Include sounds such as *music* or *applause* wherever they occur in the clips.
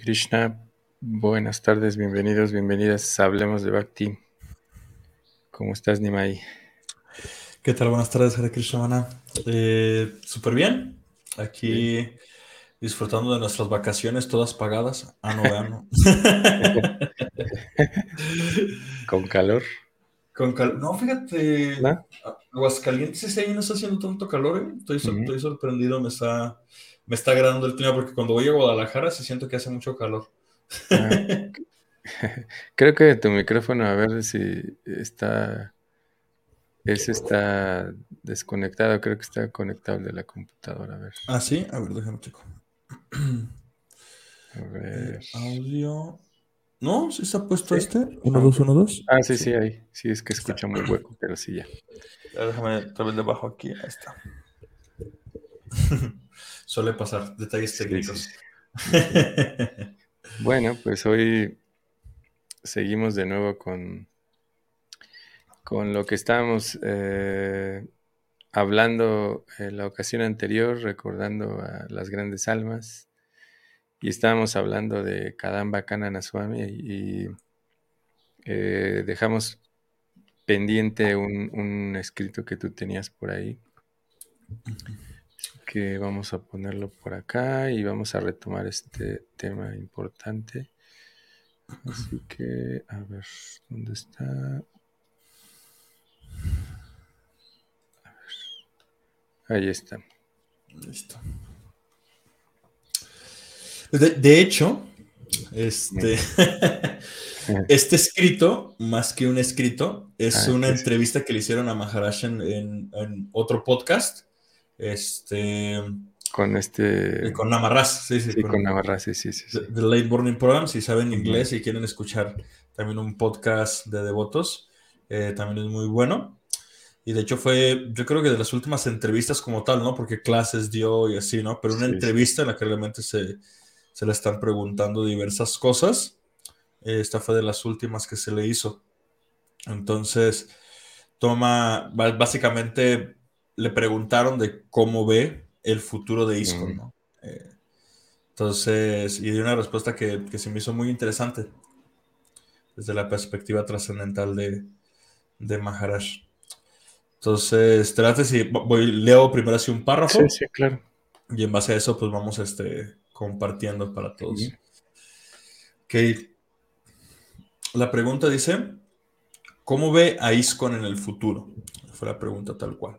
Krishna, buenas tardes, bienvenidos, bienvenidas. Hablemos de Bhakti. ¿Cómo estás, Nimai? ¿Qué tal? Buenas tardes, Hare Krishna. Eh, Súper bien. Aquí disfrutando de nuestras vacaciones, todas pagadas. Ah, no, vean. *laughs* ¿Con calor? Con cal- No, fíjate. ¿No? Aguascalientes ese año no está haciendo tanto calor, ¿eh? Estoy sorprendido, me está, me está agradando el clima porque cuando voy a Guadalajara sí siento que hace mucho calor. Ah, *laughs* Creo que tu micrófono, a ver si está, ese está desconectado, creo que está conectado el de la computadora, a ver, Ah, sí, a ver, déjame checo. a ver. Audio. No, sí está puesto Sí. este. 1, 2, 1, 2. Ah, sí, sí, ahí, sí, es que escucha muy hueco, pero sí, ya. Déjame otra vez debajo aquí. Ahí está. *laughs* Suele pasar detalles técnicos. sí, *laughs* Bueno, pues hoy seguimos de nuevo con, con lo que estábamos eh, hablando en la ocasión anterior, recordando a las grandes almas, y estábamos hablando de Kadamba Kanana Swami y eh, dejamos pendiente un, un escrito que tú tenías por ahí, que vamos a ponerlo por acá y vamos a retomar este tema importante. Así que, a ver, ¿dónde está? A ver. Ahí está. Listo. De, de hecho, este, *laughs* este escrito, más que un escrito, es Ah, una entrevista que le hicieron a Maharaj en, en- en otro podcast. Este, Con este. con Namarraz, sí, sí, Sí, con- con Navarra, sí, sí, sí. sí. The, Late Morning Program, si saben inglés y quieren escuchar también un podcast de devotos, eh, también es muy bueno. Y de hecho fue, yo creo que de las últimas entrevistas como tal, ¿no? Porque clases dio y así, ¿no? Pero una Sí, entrevista en la que realmente se, se le están preguntando diversas cosas. Esta fue de las últimas que se le hizo. Entonces, toma, básicamente le preguntaron de cómo ve el futuro de ISKCON, Mm. ¿no? Eh, entonces, y dio una respuesta que, que se me hizo muy interesante desde la perspectiva trascendental de, de Maharaj. Entonces, trate si voy, leo primero así un párrafo Sí, sí, claro. y en base a eso, pues vamos este, compartiendo para todos. Ok. La pregunta dice: ¿Cómo ve a ISKCON en el futuro? Fue la pregunta tal cual.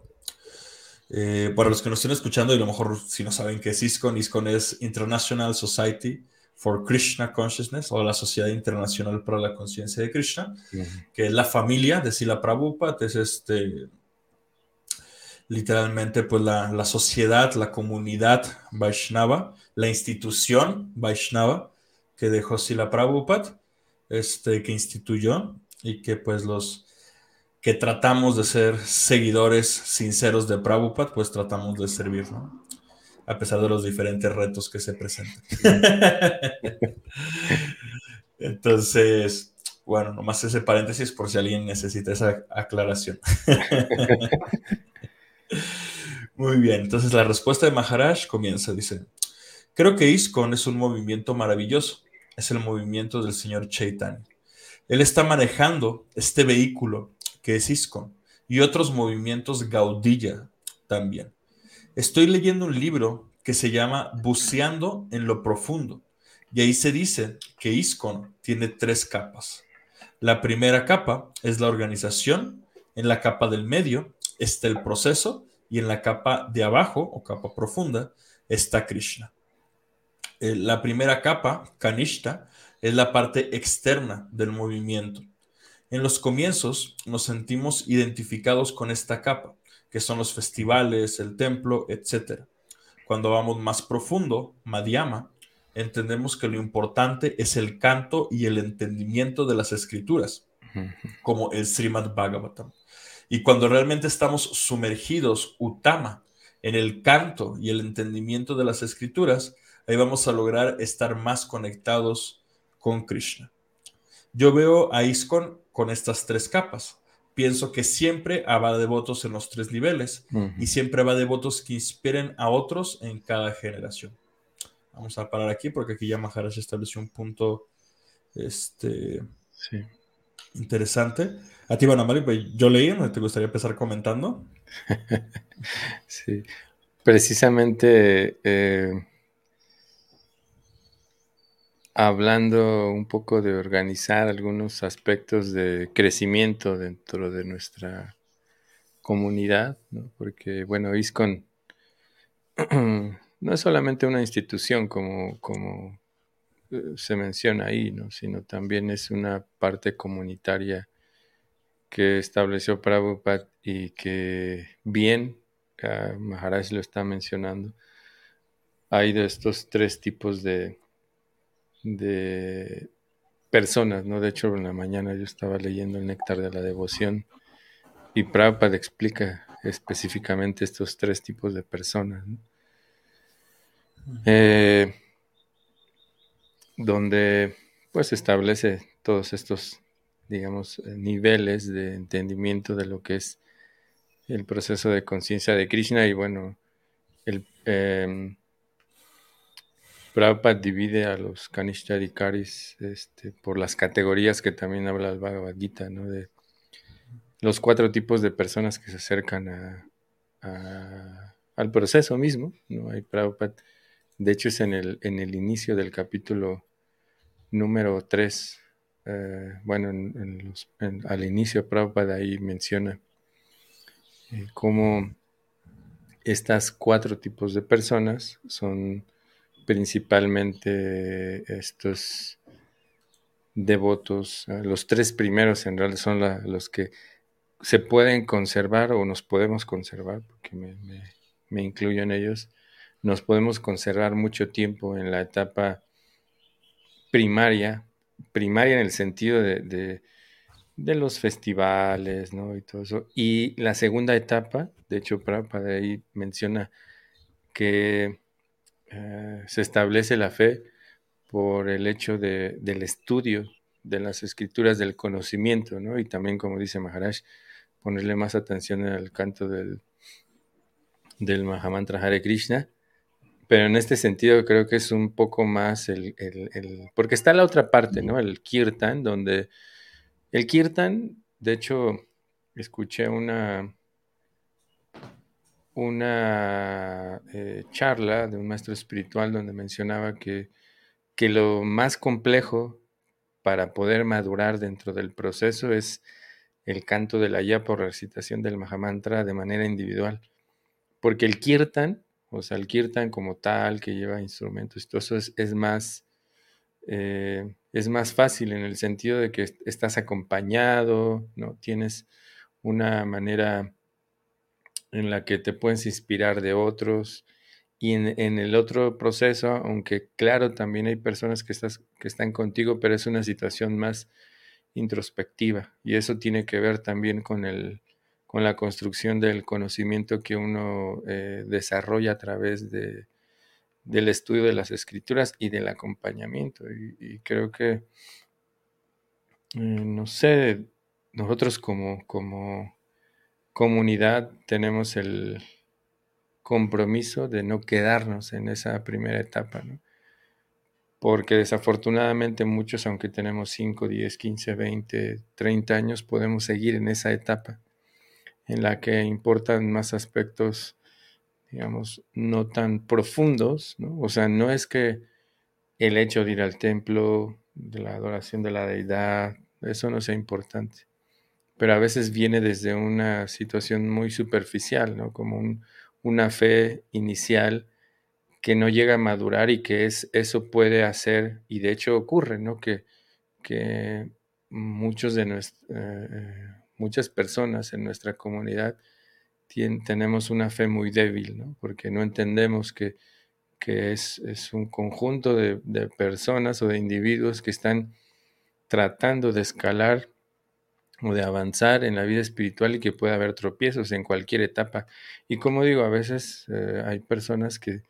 Eh, para los que nos estén escuchando y a lo mejor si no saben qué es ISKCON es International Society for Krishna Consciousness o la Sociedad Internacional para la Conciencia de Krishna, que es la familia de Sila Prabhupada, es este literalmente pues la, la sociedad, la comunidad Vaishnava, la institución Vaishnava que dejó Sila Prabhupada, este, que instituyó y que pues los que tratamos de ser seguidores sinceros de Prabhupada, pues tratamos de servir, ¿no? A pesar de los diferentes retos que se presentan. *laughs* Entonces, bueno, nomás ese paréntesis por si alguien necesita esa aclaración. *laughs* Muy bien, entonces la respuesta de Maharaj comienza, dice, creo que ISKCON es un movimiento maravilloso, es el movimiento del señor Chaitanya. Él está manejando este vehículo que es ISKCON y otros movimientos Gaudilla también. Estoy leyendo un libro que se llama Buceando en lo Profundo y ahí se dice que ISKCON tiene tres capas. La primera capa es la organización, en la capa del medio está el proceso y en la capa de abajo o capa profunda está Krishna. Eh, la primera capa, Kanishta, es la parte externa del movimiento. En los comienzos nos sentimos identificados con esta capa, que son los festivales, el templo, etc. Cuando vamos más profundo, Madhyama, entendemos que lo importante es el canto y el entendimiento de las escrituras, como el Srimad Bhagavatam. Y cuando realmente estamos sumergidos, Utama, en el canto y el entendimiento de las escrituras, ahí vamos a lograr estar más conectados con Krishna. Yo veo a ISKCON con estas tres capas. Pienso que siempre habrá devotos en los tres niveles y siempre habrá devotos que inspiren a otros en cada generación. Vamos a parar aquí porque aquí ya Maharaj estableció un punto este, interesante. A ti, bueno, pues yo leí, ¿no te gustaría empezar comentando? *laughs* sí, precisamente eh, hablando un poco de organizar algunos aspectos de crecimiento dentro de nuestra comunidad, ¿no? porque bueno, ISCON *clears throat* no es solamente una institución como, como eh, se menciona ahí, ¿no? sino también es una parte comunitaria que estableció Prabhupada y que bien, uh, Maharaj lo está mencionando, hay de estos tres tipos de, de personas, ¿no? De hecho, en la mañana yo estaba leyendo el Néctar de la Devoción y Prabhupada explica específicamente estos tres tipos de personas, eh, donde pues establece todos estos, digamos, niveles de entendimiento de lo que es el proceso de conciencia de Krishna y bueno, el, eh, Prabhupada divide a los Kanishtadikaris este, por las categorías que también habla el Bhagavad Gita, ¿no? De los cuatro tipos de personas que se acercan a, al proceso mismo, ¿no? Hay Prabhupada, de hecho es en el, en el inicio del capítulo número 3, eh, bueno, al inicio Prabhupada ahí menciona eh, cómo estas cuatro tipos de personas son principalmente estos devotos, ah, los tres primeros en realidad son los que se pueden conservar o nos podemos conservar, porque me, incluyo en ellos, nos podemos conservar mucho tiempo en la etapa primaria, primaria en el sentido de, de, los festivales, ¿no? Y todo eso. Y la segunda etapa, de hecho, para ahí menciona que eh, se establece la fe por el hecho de, del estudio de las escrituras del conocimiento, ¿no? Y también, como dice Maharaj, ponerle más atención al canto del, del Mahamantra Hare Krishna. Pero en este sentido creo que es un poco más el, el, Porque está la otra parte, ¿no? El kirtan, donde... El kirtan, de hecho, escuché una, una eh, charla de un maestro espiritual donde mencionaba que, que lo más complejo para poder madurar dentro del proceso es el canto de la ya por recitación del Mahamantra de manera individual. Porque el kirtan, o sea, el kirtan como tal, que lleva instrumentos y todo eso, es, más, eh, es más fácil en el sentido de que estás acompañado, ¿no? Tienes una manera en la que te puedes inspirar de otros. Y en, el otro proceso, aunque claro, también hay personas que, estás, que están contigo, pero es una situación más introspectiva. Y eso tiene que ver también con, el, con la construcción del conocimiento que uno eh, desarrolla a través de, del estudio de las escrituras y del acompañamiento. Y, creo que, eh, no sé, nosotros como, como comunidad tenemos el compromiso de no quedarnos en esa primera etapa, porque desafortunadamente muchos, aunque tenemos 5, 10, 15, 20, 30 años, podemos seguir en esa etapa en la que importan más aspectos, digamos, no tan profundos. O sea, no es que el hecho de ir al templo, de la adoración de la deidad, eso no sea importante pero a veces viene desde una situación muy superficial, ¿no? Como una fe inicial que no llega a madurar y que es, eso puede hacer, y de hecho ocurre, ¿no? Que, que muchos de eh, eh, muchas personas en nuestra comunidad tenemos una fe muy débil, ¿no? Porque no entendemos que, que es, es, un conjunto de, de personas o de individuos que están tratando de escalar o de avanzar en la vida espiritual y que puede haber tropiezos en cualquier etapa. Y como digo, a veces eh, hay personas que,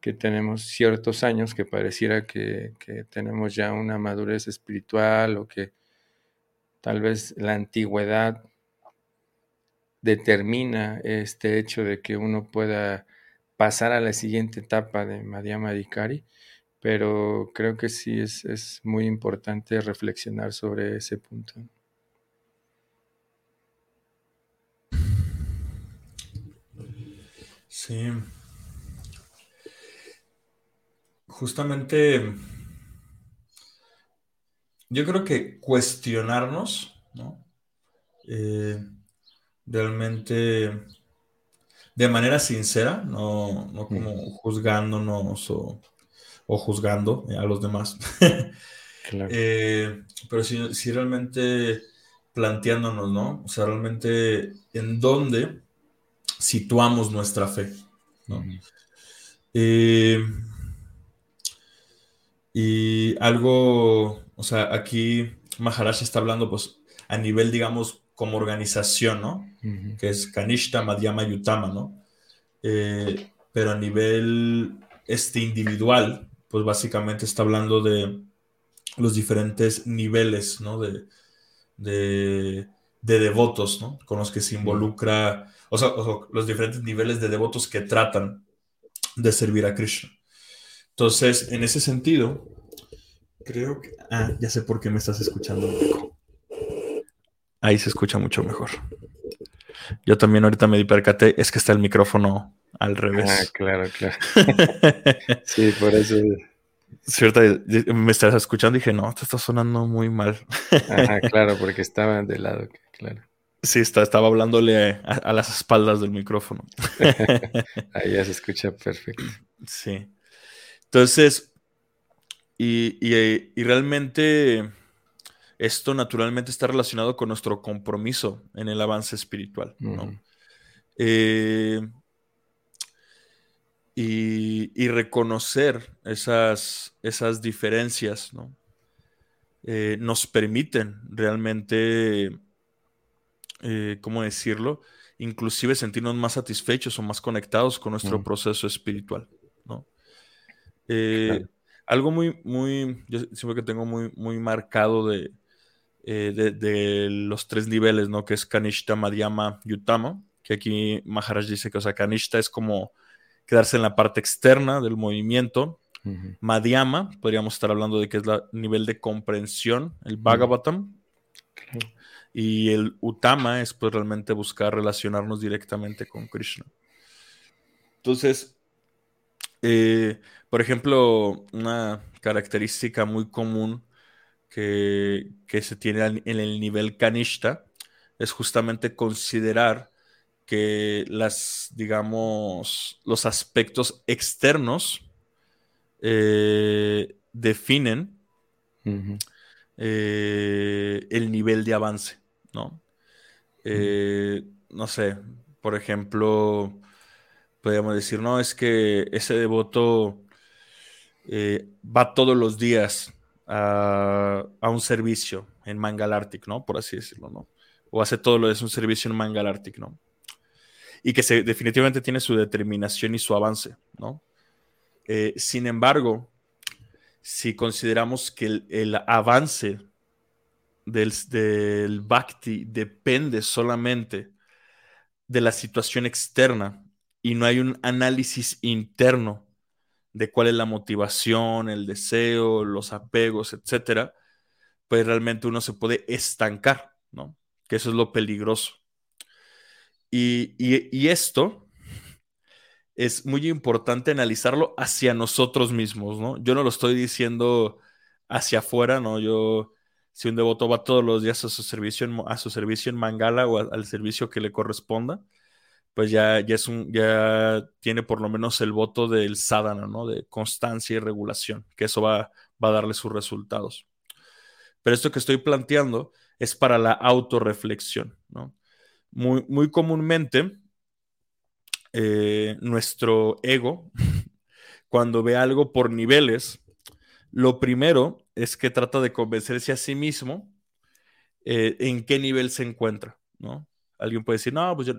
que, tenemos ciertos años que pareciera que, que, tenemos ya una madurez espiritual o que tal vez la antigüedad determina este hecho de que uno pueda pasar a la siguiente etapa de Madhyama Dikari, pero creo que sí es, es muy importante reflexionar sobre ese punto. Sí. Justamente, yo creo que cuestionarnos, ¿no? Eh, realmente de manera sincera, no, no como juzgándonos o, juzgando a los demás. *laughs* Eh, pero sí, realmente planteándonos, ¿no? O sea, realmente en dónde situamos nuestra fe, ¿no? Eh, y algo, o sea, aquí Maharaj está hablando, pues, a nivel, digamos, como organización, ¿no? Que es Kanishta Madhyama Yutama, ¿no? Eh, pero a nivel este individual, pues básicamente está hablando de los diferentes niveles, ¿no? De, de, devotos, ¿no? Con los que se involucra, o sea, los diferentes niveles de devotos que tratan de servir a Krishna. Entonces, en ese sentido, creo que... Ah, ya sé por qué me estás escuchando. Ahí se escucha mucho mejor. Yo también ahorita me di percate, es que está el micrófono al revés. Ah, claro, claro. *laughs* sí, por eso. Cierta, me estás escuchando y dije, no, te está sonando muy mal. Ajá, *laughs* claro, porque estaba de lado, claro. Sí, está, estaba hablándole a, las espaldas del micrófono. *laughs* Ahí ya se escucha perfecto. Sí. Entonces, y, y realmente esto naturalmente está relacionado con nuestro compromiso en el avance espiritual. Eh, y, reconocer esas, esas diferencias eh, nos permiten realmente, eh, ¿cómo decirlo? Inclusive sentirnos más satisfechos o más conectados con nuestro proceso espiritual. Algo muy, muy, yo siempre que tengo muy, muy marcado de, eh, de, los tres niveles, ¿no? Que es Kanishta, Madhyama y Utama, que aquí Maharaj dice que, o sea, Kanishta es como quedarse en la parte externa del movimiento. Madhyama, podríamos estar hablando de que es el nivel de comprensión, el Bhagavatam. Y el Utama es pues realmente buscar relacionarnos directamente con Krishna. Entonces, eh, por ejemplo, una característica muy común que, se tiene en el nivel canista es justamente considerar que las, digamos, los aspectos externos eh, definen eh, el nivel de avance, ¿no? Eh, no sé, por ejemplo, podríamos decir, no, es que ese devoto va todos los días a, un servicio en Mangalartic, ¿no? Por así decirlo, ¿no? O hace todo lo de un servicio en Mangalartic, ¿no? Y que se, definitivamente tiene su determinación y su avance, ¿no? Eh, sin embargo, si consideramos que el, avance del, del, Bhakti depende solamente de la situación externa y no hay un análisis interno de cuál es la motivación, el deseo, los apegos, etcétera, pues realmente uno se puede estancar, ¿no? Que eso es lo peligroso. Y, esto es muy importante analizarlo hacia nosotros mismos, ¿no? Yo no lo estoy diciendo hacia afuera, ¿no? Yo, si un devoto va todos los días a su servicio en, a su servicio en Mangala o al servicio que le corresponda, pues ya, ya, es un, ya tiene por lo menos el voto del sadhana, ¿no? De constancia y regulación, que eso va, va a darle sus resultados. Pero esto que estoy planteando es para la autorreflexión, ¿no? Muy, muy comúnmente, eh, nuestro ego, *laughs* cuando ve algo por niveles, lo primero es que trata de convencerse a sí mismo eh, en qué nivel se encuentra, ¿no? Alguien puede decir, no, pues yo,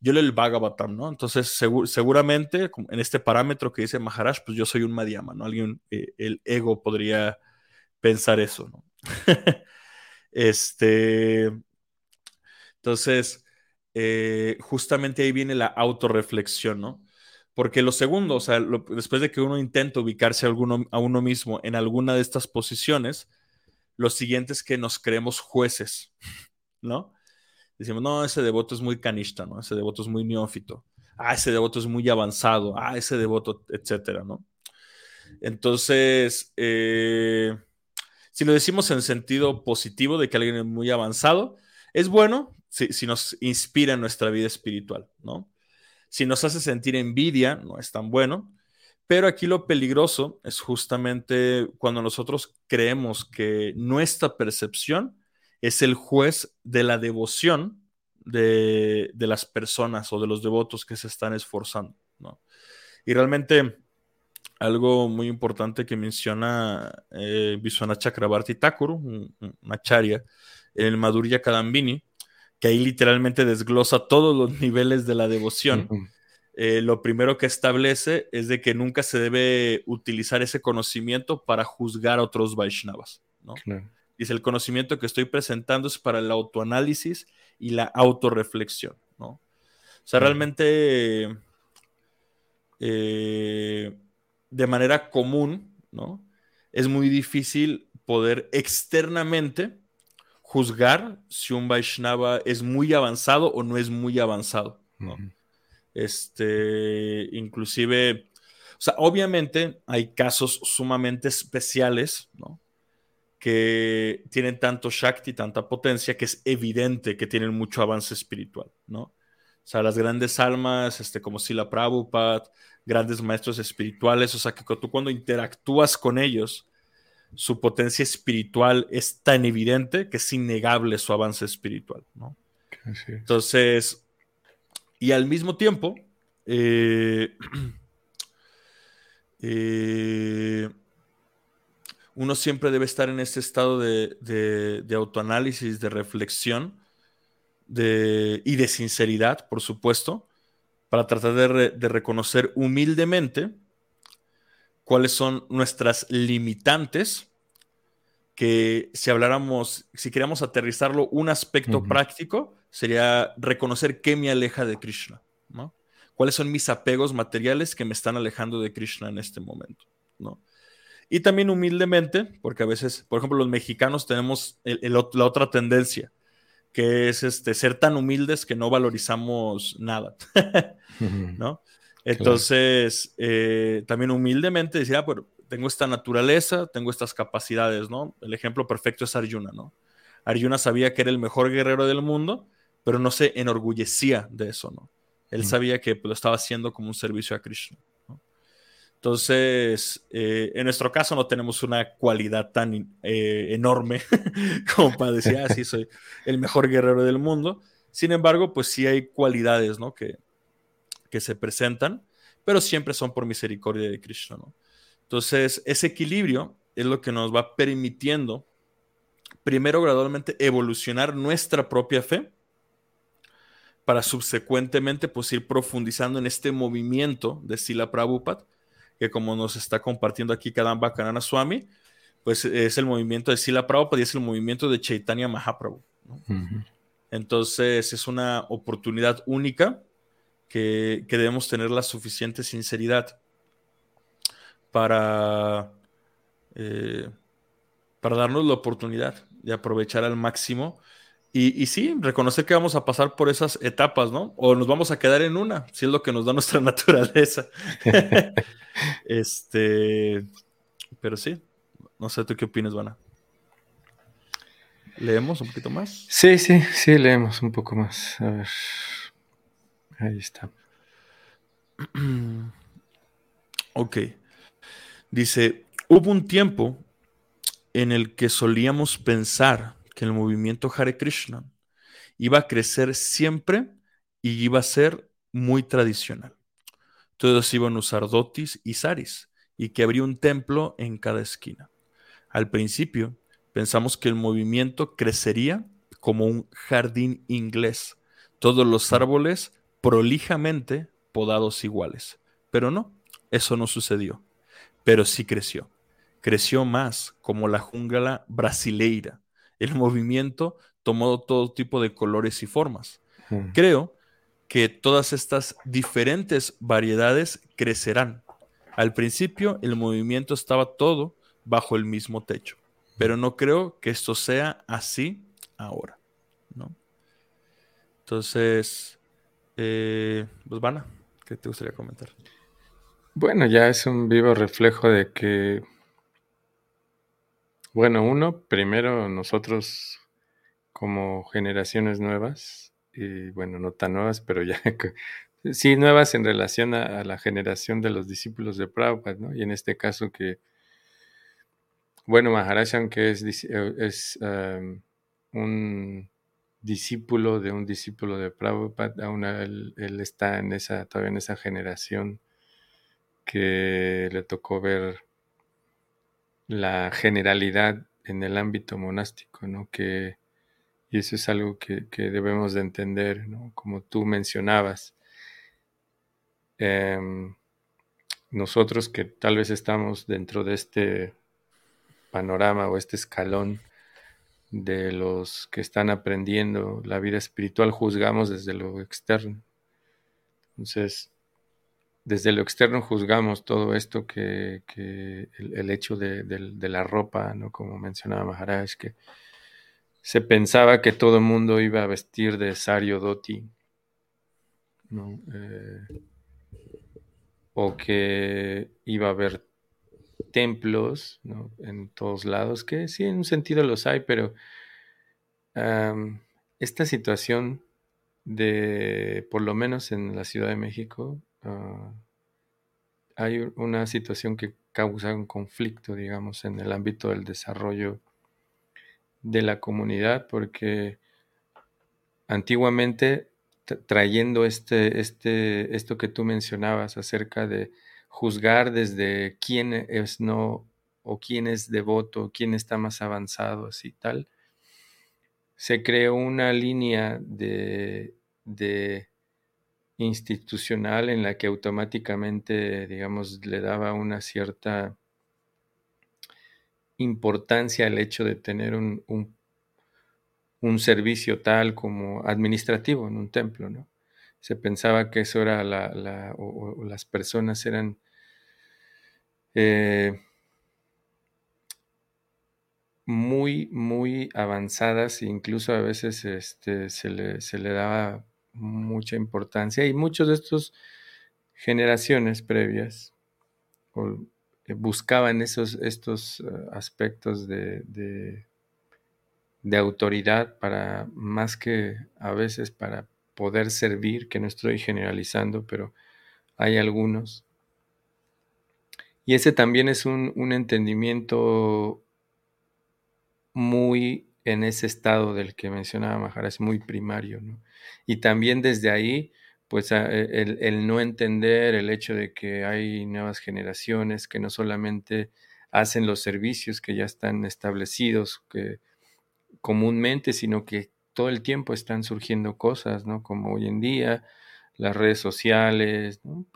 yo leo el Bhagavatam, ¿no? Entonces, seguramente en este parámetro que dice Maharaj, pues yo soy un Madhyama, ¿no? Alguien, eh, el ego podría pensar eso, ¿no? *laughs* este, entonces, eh, justamente ahí viene la autorreflexión, ¿no? Porque lo segundo, o sea, después de que uno intenta ubicarse a, a uno mismo en alguna de estas posiciones, lo siguiente es que nos creemos jueces, *laughs* ¿no? Decimos, no, ese devoto es muy canista, ¿no? Ese devoto es muy neófito. Ah, ese devoto es muy avanzado. Ah, ese devoto, etcétera, ¿no? Entonces, eh, si lo decimos en sentido positivo de que alguien es muy avanzado, es bueno si, nos inspira en nuestra vida espiritual, ¿no? Si nos hace sentir envidia, no es tan bueno. Pero aquí lo peligroso es justamente cuando nosotros creemos que nuestra percepción es el juez de la devoción de, las personas o de los devotos que se están esforzando, ¿no? Y realmente algo muy importante que menciona eh, Visuana Chakrabarti Thakur, una charia, el Madhurya Kadambini, que ahí literalmente desglosa todos los niveles de la devoción. Eh, lo primero que establece es de que nunca se debe utilizar ese conocimiento para juzgar a otros Vaishnavas. ¿no? Dice, el conocimiento que estoy presentando es para el autoanálisis y la autorreflexión. ¿no? O sea, realmente eh, de manera común, ¿no? Es muy difícil poder externamente juzgar si un Vaishnava es muy avanzado o no es muy avanzado, ¿no? Este, inclusive, o sea, obviamente hay casos sumamente especiales, ¿no? Que tienen tanto Shakti, tanta potencia, que es evidente que tienen mucho avance espiritual, ¿no? O sea, las grandes almas, este, como Sila Prabhupada, grandes maestros espirituales, o sea, que tú cuando interactúas con ellos, su potencia espiritual es tan evidente que es innegable su avance espiritual, ¿no? Entonces, y al mismo tiempo, eh, *clears throat* eh, uno siempre debe estar en este estado de, autoanálisis, de reflexión y de sinceridad, por supuesto, para tratar de, reconocer humildemente cuáles son nuestras limitantes, que si habláramos, si queríamos aterrizarlo, un aspecto práctico sería reconocer qué me aleja de Krishna, ¿no? ¿Cuáles son mis apegos materiales que me están alejando de Krishna en este momento, ¿no? Y también humildemente, porque a veces, por ejemplo, los mexicanos tenemos la otra tendencia, que es este, ser tan humildes que no valorizamos nada, *laughs* ¿no? Entonces, eh, también humildemente decir, ah, pero tengo esta naturaleza, tengo estas capacidades, ¿no? El ejemplo perfecto es Arjuna, ¿no? Arjuna sabía que era el mejor guerrero del mundo, pero no se enorgullecía de eso, ¿no? Él sabía que pues, lo estaba haciendo como un servicio a Krishna. Entonces, eh, en nuestro caso no tenemos una cualidad tan eh, enorme *laughs* como para decir, ah, sí, soy el mejor guerrero del mundo. Sin embargo, pues sí hay cualidades, ¿no? Que, que se presentan, pero siempre son por misericordia de Krishna, ¿no? Entonces, ese equilibrio es lo que nos va permitiendo, primero gradualmente, evolucionar nuestra propia fe para subsecuentemente pues ir profundizando en este movimiento de Sila Prabhupada que como nos está compartiendo aquí Kadamba Kanana Swami, pues es el movimiento de Sila Prabhupada y es el movimiento de Chaitanya Mahaprabhu. Entonces es una oportunidad única que, debemos tener la suficiente sinceridad para, eh, para darnos la oportunidad de aprovechar al máximo y, y, sí, reconocer que vamos a pasar por esas etapas, ¿no? O nos vamos a quedar en una, si es lo que nos da *laughs* nuestra naturaleza. *laughs* este, pero sí, no sé, ¿tú qué opinas, Vana? ¿Leemos un poquito más? Sí, sí, sí, leemos un poco más. A ver. Ahí está. *clears throat* ok. Dice, hubo un tiempo en el que solíamos pensar que el movimiento Hare Krishna iba a crecer siempre y iba a ser muy tradicional. Todos iban a usar dotis y saris y que habría un templo en cada esquina. Al principio pensamos que el movimiento crecería como un jardín inglés, todos los árboles prolijamente podados iguales. Pero no, eso no sucedió. Pero sí creció. Creció más como la jungla brasileira, el movimiento tomó todo tipo de colores y formas. Creo que todas estas diferentes variedades crecerán. Al principio el movimiento estaba todo bajo el mismo techo, pero no creo que esto sea así ahora. ¿no? Entonces, eh, pues ¿qué te gustaría comentar? Bueno, ya es un vivo reflejo de que, bueno, uno, primero nosotros como generaciones nuevas, y bueno, no tan nuevas, pero ya *laughs* sí nuevas en relación a, la generación de los discípulos de Prabhupada, ¿no? Y en este caso que, bueno, Maharaj, aunque es, es um, un discípulo de un discípulo de Prabhupada, aún él, está en esa, todavía en esa generación que le tocó ver la generalidad en el ámbito monástico, ¿no? Que, y eso es algo que, debemos de entender, ¿no? Como tú mencionabas, em, nosotros que tal vez estamos dentro de este panorama o este escalón de los que están aprendiendo la vida espiritual, juzgamos desde lo externo. Entonces, desde lo externo juzgamos todo esto que, el, hecho de, la ropa, ¿no? Como mencionaba Maharaj, que se pensaba que todo el mundo iba a vestir de sario doti, ¿no? Eh, o que iba a haber templos ¿no? en todos lados, que sí, en un sentido los hay, pero esta situación de, por lo menos en la Ciudad de México, Ah, hay una situación que causa un conflicto, digamos, en el ámbito del desarrollo de la comunidad, porque antiguamente trayendo este, este, esto que tú mencionabas acerca de juzgar desde quién es no o quién es devoto, quién está más avanzado, así tal, se creó una línea de, de institucional en la que automáticamente, digamos, le daba una cierta importancia al hecho de tener un, un, servicio tal como administrativo en un templo, ¿no? Se pensaba que eso era la, la o, las personas eran eh, muy, muy avanzadas, e incluso a veces este, se, le, se le daba mucha importancia y muchos de estos generaciones previas eh, buscaban esos, estos eh, aspectos de, de, autoridad para más que a veces para poder servir, que no estoy generalizando, pero hay algunos. Y ese también es un, un entendimiento muy en ese estado del que mencionaba Maharaj, muy primario, ¿no? Y también desde ahí, pues e, el, no entender el hecho de que hay nuevas generaciones que no solamente hacen los servicios que ya están establecidos que comúnmente, sino que todo el tiempo están surgiendo cosas, ¿no? Como hoy en día, las redes sociales, ¿no?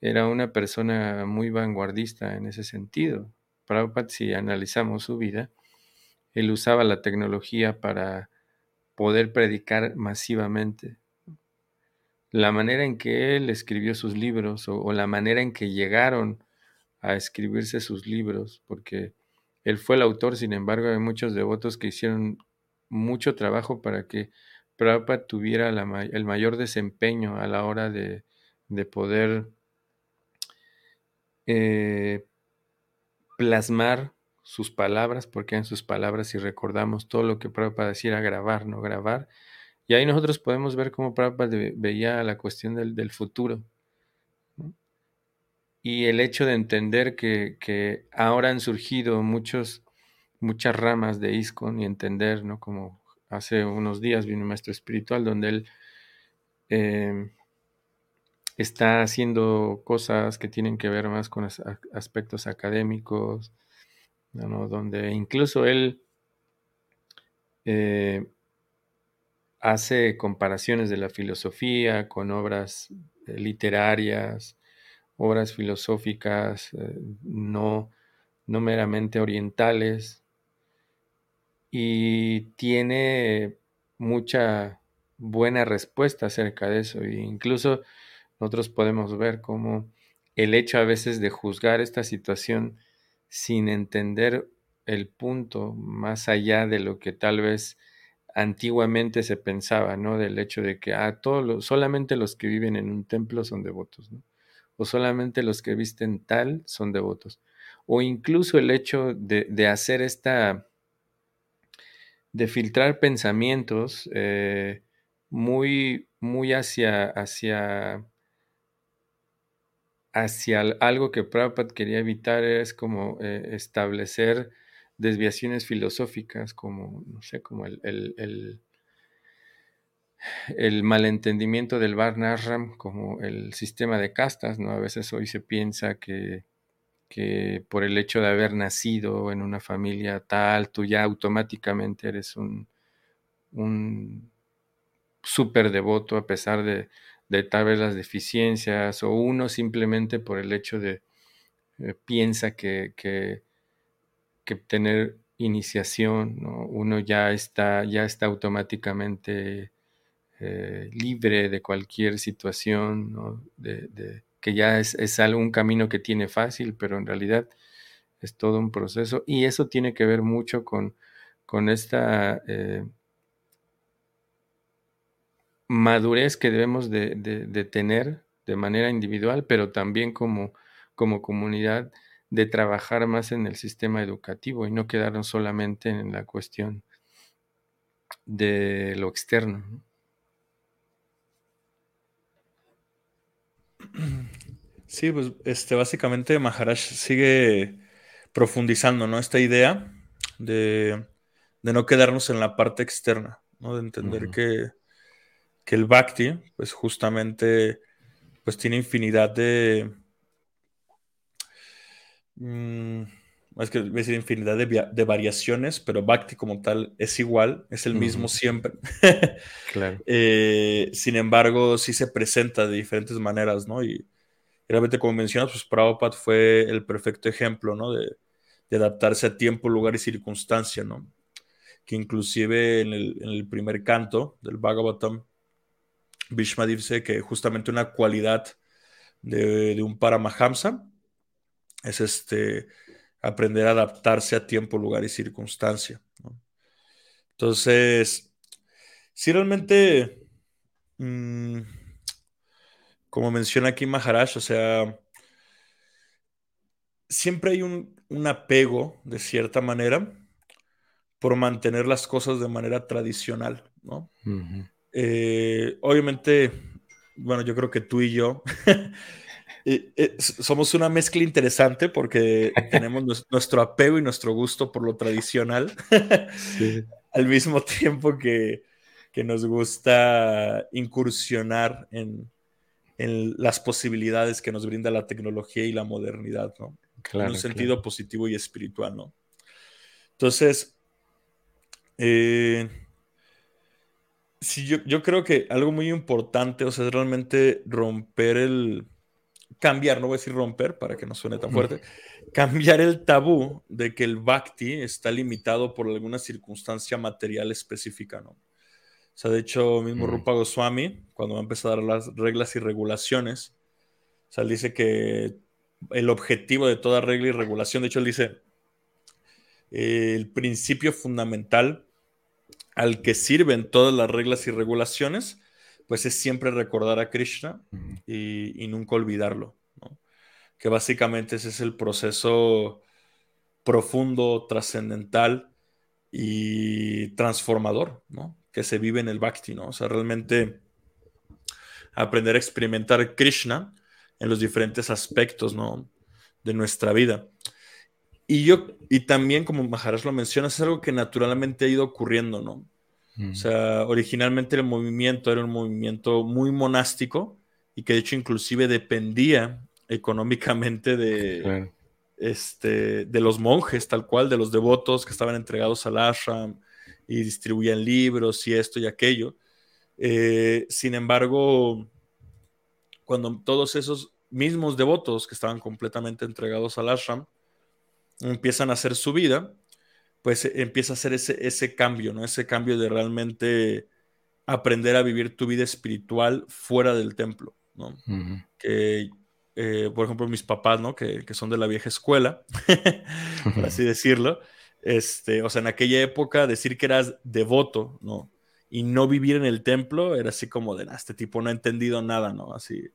Era una persona muy vanguardista en ese sentido. Prabhupada, si analizamos su vida, él usaba la tecnología para poder predicar masivamente. La manera en que él escribió sus libros o, la manera en que llegaron a escribirse sus libros, porque él fue el autor, sin embargo, hay muchos devotos que hicieron mucho trabajo para que Prabhupada tuviera el mayor desempeño a la hora de, poder eh, plasmar sus palabras, porque en sus palabras, si recordamos todo lo que Prabhupada decía, grabar, no grabar. Y ahí nosotros podemos ver cómo Prabhupada veía la cuestión del, futuro. Y el hecho de entender que, ahora han surgido muchos, muchas ramas de ISKCON y entender, ¿no? Como hace unos días vino un maestro espiritual donde él em, está haciendo cosas que tienen que ver más con aspectos académicos, donde incluso él eh, hace comparaciones de la filosofía con obras eh, literarias, obras filosóficas eh, no, no meramente orientales, y tiene mucha buena respuesta acerca de eso. E incluso nosotros podemos ver cómo el hecho a veces de juzgar esta situación sin entender el punto más allá de lo que tal vez antiguamente se pensaba, ¿no? Del hecho de que ah, todos solamente los que viven en un templo son devotos, ¿no? O solamente los que visten tal son devotos. O incluso el hecho de, hacer esta, de filtrar pensamientos eh, muy, muy hacia, hacia, hacia algo que Prabhupada quería evitar es como eh, establecer desviaciones filosóficas, como, no sé, como el, el, el, malentendimiento del Varnashram como el sistema de castas, ¿no? A veces hoy se piensa que, que por el hecho de haber nacido en una familia tal, tú ya automáticamente eres un, un súper devoto a pesar de, de, tal vez las deficiencias, o uno simplemente por el hecho de eh, piensa que, que, tener iniciación, ¿no? uno ya está, ya está automáticamente eh, libre de cualquier situación, ¿no? de, que ya es, es un camino que tiene fácil, pero en realidad es todo un proceso y eso tiene que ver mucho con, con esta eh, madurez que debemos de, de, de, tener de manera individual, pero también como, como comunidad, de trabajar más en el sistema educativo y no quedarnos solamente en la cuestión de lo externo. Sí, pues este, básicamente Maharaj sigue profundizando, ¿no? Esta idea de, de no quedarnos en la parte externa, ¿no? De entender uh -huh. que, que, el Bhakti, pues justamente, pues tiene infinidad de... Mmm, es que decir infinidad de, de, variaciones, pero Bhakti como tal es igual, es el uh -huh. mismo siempre. *laughs* claro. *laughs* eh, sin embargo, sí se presenta de diferentes maneras, ¿no? Y, y realmente, como mencionas, pues Prabhupada fue el perfecto ejemplo, ¿no? De, de, adaptarse a tiempo, lugar y circunstancia, ¿no? Que inclusive en el, en el primer canto del Bhagavatam, Bhishma dice que justamente una cualidad de, un Paramahamsa es este aprender a adaptarse a tiempo, lugar y circunstancia. Entonces, si realmente, mmm, como menciona aquí Maharaj, o sea, siempre hay un, apego, de cierta manera, por mantener las cosas de manera tradicional, ¿no? Uh. Eh, obviamente, bueno, yo creo que tú y yo *laughs* somos una mezcla interesante porque *laughs* tenemos nuestro apego y nuestro gusto por lo tradicional, *laughs* sí. al mismo tiempo que, que, nos gusta incursionar en, en, las posibilidades que nos brinda la tecnología y la modernidad, ¿no? Claro, en un sentido claro. positivo y espiritual, ¿no? Entonces, eh, sí, yo, yo creo que algo muy importante, o sea, es realmente romper el cambiar, no voy a decir romper para que no suene tan fuerte, cambiar el tabú de que el bhakti está limitado por alguna circunstancia material específica, ¿no? O sea, de hecho, mismo mm. Rupa Goswami, cuando va a empezar a dar las reglas y regulaciones, o sea, él dice que el objetivo de toda regla y regulación, de hecho, él dice, eh, el principio fundamental al que sirven todas las reglas y regulaciones pues es siempre recordar a Krishna y, y nunca olvidarlo, ¿no? Que básicamente ese es el proceso profundo, trascendental y transformador, ¿no? Que se vive en el Bhakti, ¿no? O sea, realmente aprender a experimentar Krishna en los diferentes aspectos, ¿no? De nuestra vida. Y yo, y también como Maharaj lo menciona, es algo que naturalmente ha ido ocurriendo, ¿no? O sea, originalmente el movimiento era un movimiento muy monástico y que de hecho inclusive dependía económicamente de, claro. este, de los monjes, tal cual, de los devotos que estaban entregados al ashram y distribuían libros y esto y aquello. Eh, sin embargo, cuando todos esos mismos devotos que estaban completamente entregados al ashram empiezan a hacer su vida, pues empieza a hacer ese, ese cambio, ¿no? Ese cambio de realmente aprender a vivir tu vida espiritual fuera del templo, ¿no? Que, eh, por ejemplo, mis papás, ¿no? Que, son de la vieja escuela, *laughs* por así decirlo, este, o sea, en aquella época decir que eras devoto, ¿no? Y no vivir en el templo era así como de, este tipo no ha entendido nada, ¿no? Así,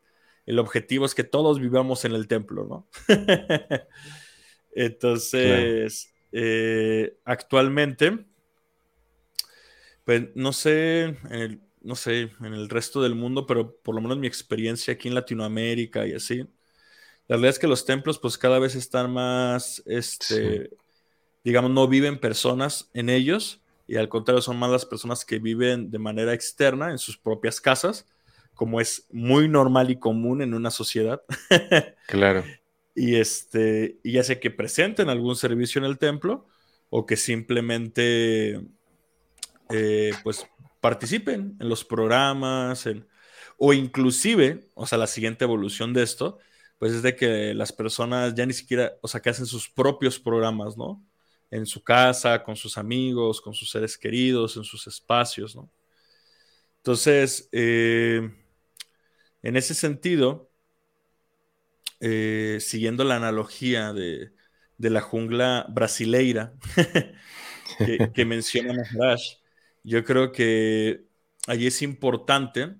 el objetivo es que todos vivamos en el templo, ¿no? *laughs* Entonces, eh, actualmente, pues no sé, en el, no sé, en el resto del mundo, pero por lo menos mi experiencia aquí en Latinoamérica y así, la realidad es que los templos pues cada vez están más, este, digamos, no viven personas en ellos y al contrario son más las personas que viven de manera externa en sus propias casas, como es muy normal y común en una sociedad. claro. Y este, y ya sea que presenten algún servicio en el templo o que simplemente eh, pues participen en los programas, o inclusive, o sea, la siguiente evolución de esto, pues es de que las personas ya ni siquiera, o sea, que hacen sus propios programas, ¿no? En su casa, con sus amigos, con sus seres queridos, en sus espacios, ¿no? Entonces, eh, en ese sentido, eh, siguiendo la analogía de, la jungla brasileira *laughs* que, que menciona Maharaj, yo creo que allí es importante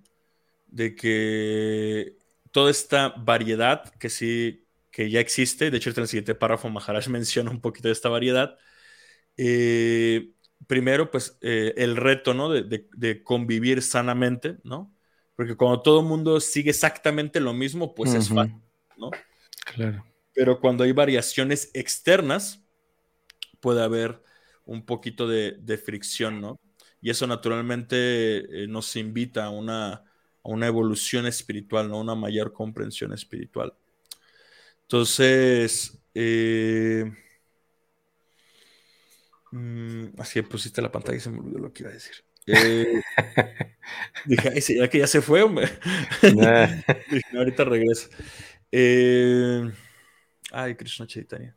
de que toda esta variedad que sí, que ya existe, de hecho en el siguiente párrafo Maharaj *laughs* menciona un poquito de esta variedad, eh, primero pues eh, el reto, ¿no? De, convivir sanamente, ¿no? Porque cuando todo el mundo sigue exactamente lo mismo, pues es fácil, ¿no? Claro. Pero cuando hay variaciones externas, puede haber un poquito de, de fricción, ¿no? Y eso naturalmente eh, nos invita a una, una evolución espiritual, ¿no? una mayor comprensión espiritual. Entonces, eh, mm, así pusiste la pantalla y se me olvidó lo que iba a decir. Eh, *laughs* dije, ya que ya se fue, hombre. *laughs* dije, ahorita regreso. ay, Krishna Chaitanya.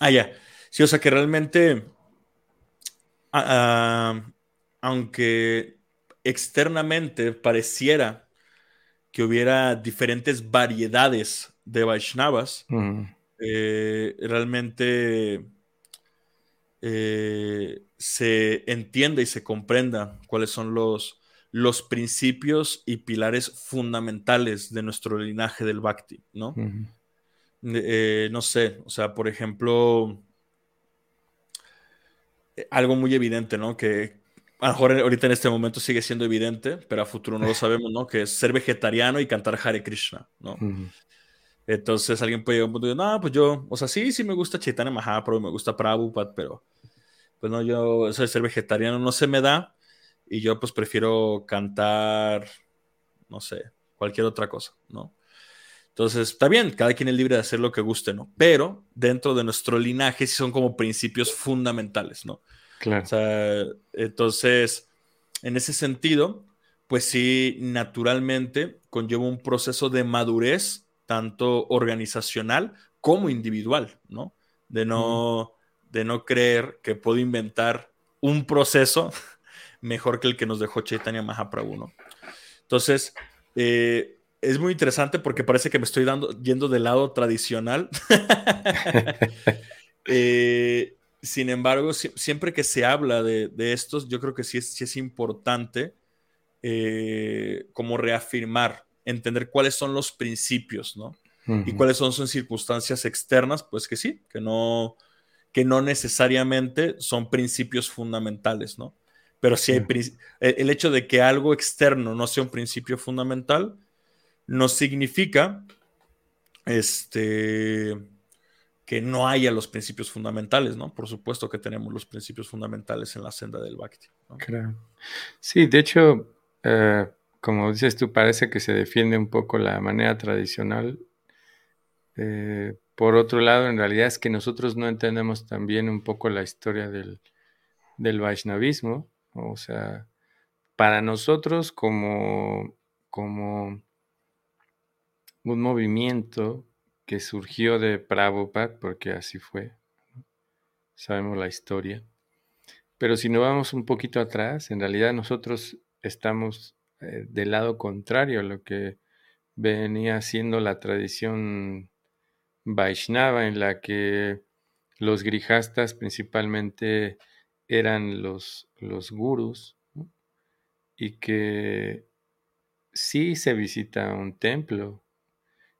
Ah, ya. Sí, o sea que realmente aunque externamente pareciera que hubiera diferentes variedades de Vaishnavas, eh, realmente eh, se entienda y se comprenda cuáles son los, los principios y pilares fundamentales de nuestro linaje del Bhakti, ¿no? Eh, no sé, o sea, por ejemplo, algo muy evidente, ¿no? Que a lo mejor ahorita en este momento sigue siendo evidente, pero a futuro no lo *laughs* sabemos, ¿no? Que es ser vegetariano y cantar Hare Krishna, ¿no? Entonces alguien puede llegar a un punto y decir, no, pues yo, o sea, sí, sí me gusta Chaitanya Mahaprabhu, me gusta Prabhupada, pero pues no, yo, eso de ser vegetariano no se me da y yo pues prefiero cantar, no sé, cualquier otra cosa, ¿no? Entonces, está bien, cada quien es libre de hacer lo que guste, ¿no? Pero dentro de nuestro linaje sí son como principios fundamentales, ¿no? Claro. O sea, entonces, en ese sentido, pues sí, naturalmente conlleva un proceso de madurez, tanto organizacional como individual, ¿no? De no, de no creer que puedo inventar un proceso mejor que el que nos dejó Chaitanya Mahaprabhu, ¿no? Entonces, eh, es muy interesante porque parece que me estoy dando, yendo del lado tradicional. *laughs* Eh, sin embargo, siempre que se habla de, estos, yo creo que sí es, es importante eh, como reafirmar, entender cuáles son los principios, ¿no? Y cuáles son sus circunstancias externas, pues que sí, que no, que no necesariamente son principios fundamentales, ¿no? Pero sí hay el hecho de que algo externo no sea un principio fundamental, no significa este, que no haya los principios fundamentales, ¿no? Por supuesto que tenemos los principios fundamentales en la senda del Bhakti. Claro. Sí, de hecho, eh, como dices tú, parece que se defiende un poco la manera tradicional. Eh, por otro lado, en realidad es que nosotros no entendemos también un poco la historia del, del Vaishnavismo. O sea, para nosotros como, como un movimiento que surgió de Prabhupada, porque así fue, sabemos la historia, Pero si nos vamos un poquito atrás, en realidad nosotros estamos eh, del lado contrario a lo que venía siendo la tradición Vaishnava, en la que los grijastas principalmente eran los, los gurus, y que sí se visita un templo,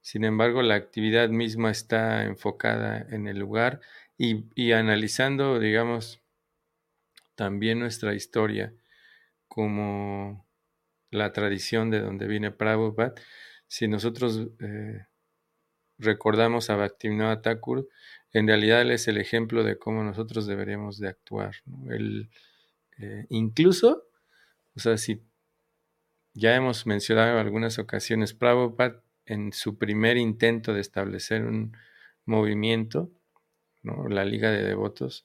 sin embargo la actividad misma está enfocada en el lugar y, y analizando, digamos, también nuestra historia como la tradición de donde viene Prabhupada, si nosotros eh, recordamos a Bhaktivinoda Thakur, en realidad él es el ejemplo de cómo nosotros deberíamos de actuar. Eh, incluso, o sea, si ya hemos mencionado en algunas ocasiones, Prabhupada en su primer intento de establecer un movimiento, la Liga de Devotos,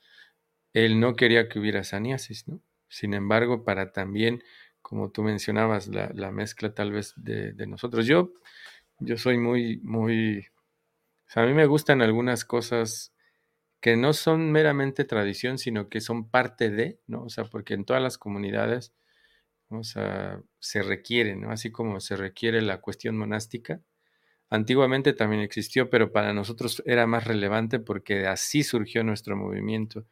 él no quería que hubiera saniasis, ¿no? Sin embargo, para también, como tú mencionabas, la, mezcla tal vez de, nosotros. Yo, yo soy muy, muy... a mí me gustan algunas cosas que no son meramente tradición, sino que son parte de, ¿no? O sea, porque en todas las comunidades, o sea, se requiere, ¿no? Así como se requiere la cuestión monástica. Antiguamente también existió, pero para nosotros era más relevante porque así surgió nuestro movimiento.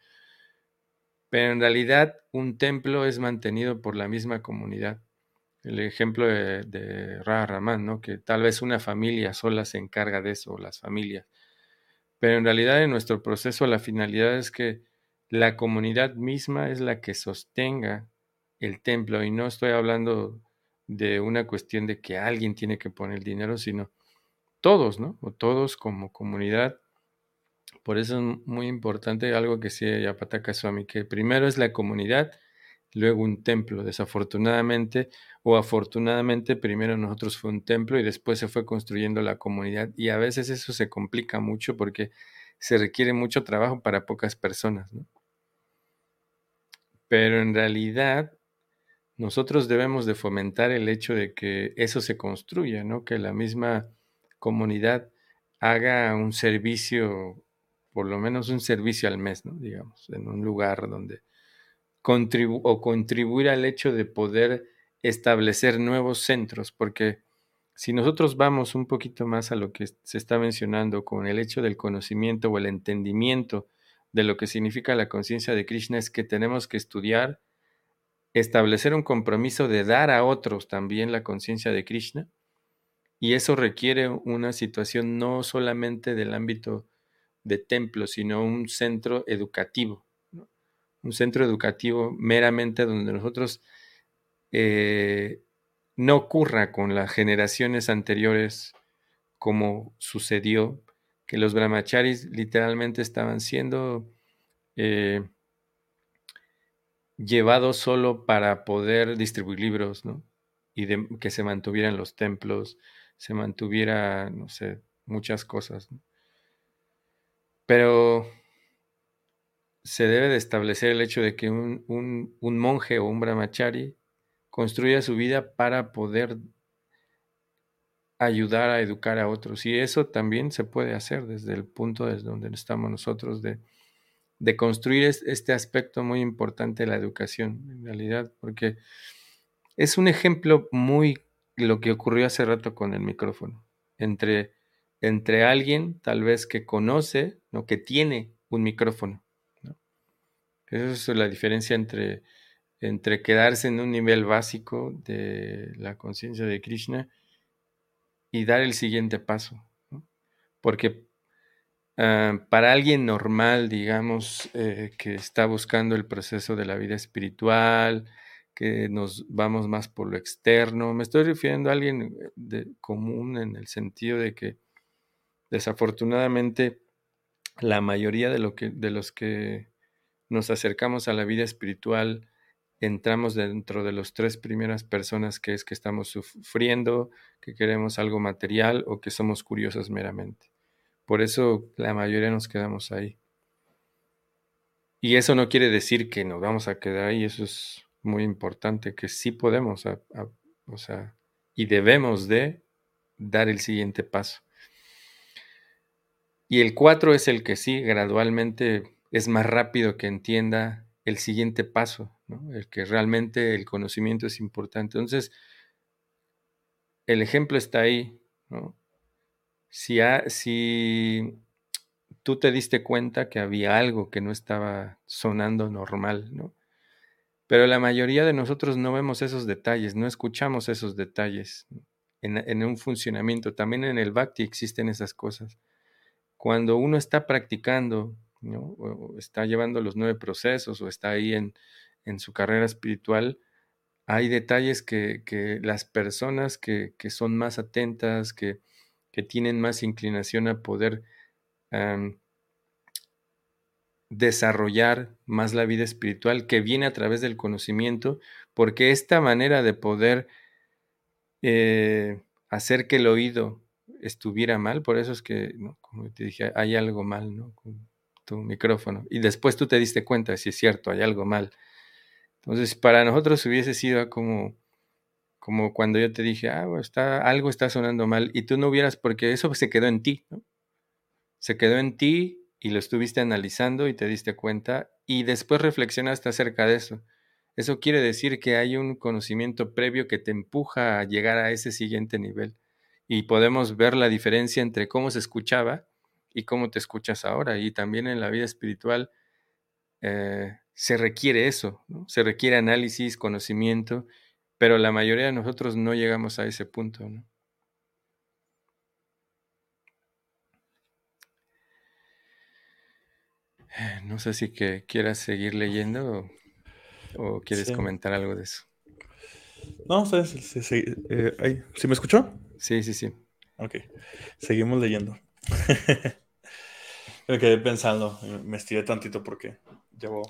Pero en realidad un templo es mantenido por la misma comunidad. El ejemplo de, de Ramán, ¿no? que tal vez una familia sola se encarga de eso, las familias. Pero en realidad en nuestro proceso la finalidad es que la comunidad misma es la que sostenga el templo. Y no estoy hablando de una cuestión de que alguien tiene que poner el dinero, sino todos, ¿no? O todos como comunidad por eso es muy importante algo que decía Yapataka Swami, que primero es la comunidad, luego un templo. Desafortunadamente o afortunadamente, primero nosotros fue un templo y después se fue construyendo la comunidad. Y a veces eso se complica mucho porque se requiere mucho trabajo para pocas personas. Pero en realidad nosotros debemos de fomentar el hecho de que eso se construya, ¿no? que la misma comunidad haga un servicio por lo menos un servicio al mes, ¿no? digamos, en un lugar donde o contribuir al hecho de poder establecer nuevos centros, porque si nosotros vamos un poquito más a lo que se está mencionando con el hecho del conocimiento o el entendimiento de lo que significa la conciencia de Krishna, es que tenemos que estudiar, establecer un compromiso de dar a otros también la conciencia de Krishna, y eso requiere una situación no solamente del ámbito de templo, sino un centro educativo, un centro educativo meramente donde nosotros eh, no ocurra con las generaciones anteriores como sucedió, que los brahmacharis literalmente estaban siendo eh, llevados solo para poder distribuir libros, ¿no? Y que se mantuvieran los templos, se mantuviera, no sé, muchas cosas. ¿no? Pero se debe de establecer el hecho de que un, monje o un brahmachari construya su vida para poder ayudar a educar a otros. Y eso también se puede hacer desde el punto desde donde estamos nosotros de, de construir este aspecto muy importante de la educación, en realidad, porque es un ejemplo muy lo que ocurrió hace rato con el micrófono, entre entre alguien tal vez que conoce, ¿no? que tiene un micrófono. Esa es la diferencia entre, entre quedarse en un nivel básico de la conciencia de Krishna y dar el siguiente paso. Porque ah, para alguien normal, digamos, eh, que está buscando el proceso de la vida espiritual, que nos vamos más por lo externo, me estoy refiriendo a alguien de, común en el sentido de que Desafortunadamente, la mayoría de, lo que, de los que nos acercamos a la vida espiritual entramos dentro de las tres primeras personas que es que estamos sufriendo, que queremos algo material o que somos curiosos meramente. Por eso la mayoría nos quedamos ahí. Y eso no quiere decir que nos vamos a quedar ahí, eso es muy importante, que sí podemos, o sea, y debemos de dar el siguiente paso. Y el 4 es el que sí, gradualmente es más rápido que entienda el siguiente paso, ¿no? el que realmente el conocimiento es importante. Entonces, el ejemplo está ahí. ¿no? Si, si tú te diste cuenta que había algo que no estaba sonando normal, ¿no? Pero la mayoría de nosotros no vemos esos detalles, no escuchamos esos detalles en, en un funcionamiento. También en el Bhakti existen esas cosas. Cuando uno está practicando, está llevando los nueve procesos o está ahí en, en su carrera espiritual, hay detalles que, que las personas que, que, son más atentas, que, que, tienen más inclinación a poder desarrollar más la vida espiritual, que viene a través del conocimiento, porque esta manera de poder eh, hacer que el oído estuviera mal, por eso es que, como te dije, hay algo mal, ¿no? Tu micrófono. Y después tú te diste cuenta, si es cierto, hay algo mal. Entonces, para nosotros hubiese sido como, como cuando yo te dije, ah, está, algo está sonando mal, y tú no hubieras, porque eso se quedó en ti, ¿no? Se quedó en ti y lo estuviste analizando y te diste cuenta, y después reflexionaste acerca de eso. Eso quiere decir que hay un conocimiento previo que te empuja a llegar a ese siguiente nivel y podemos ver la diferencia entre cómo se escuchaba y cómo te escuchas ahora. Y también en la vida espiritual eh, se requiere eso, ¿no? se requiere análisis, conocimiento, pero la mayoría de nosotros no llegamos a ese punto. ¿no? Eh, no sé si que quieras seguir leyendo o, quieres Sí. comentar algo de eso. No, sí, sí, sí, sí, eh, ahí, ¿sí me escuchó? Sí, sí, sí. Ok, seguimos leyendo. *laughs* Me quedé pensando, me estiré tantito porque llevo,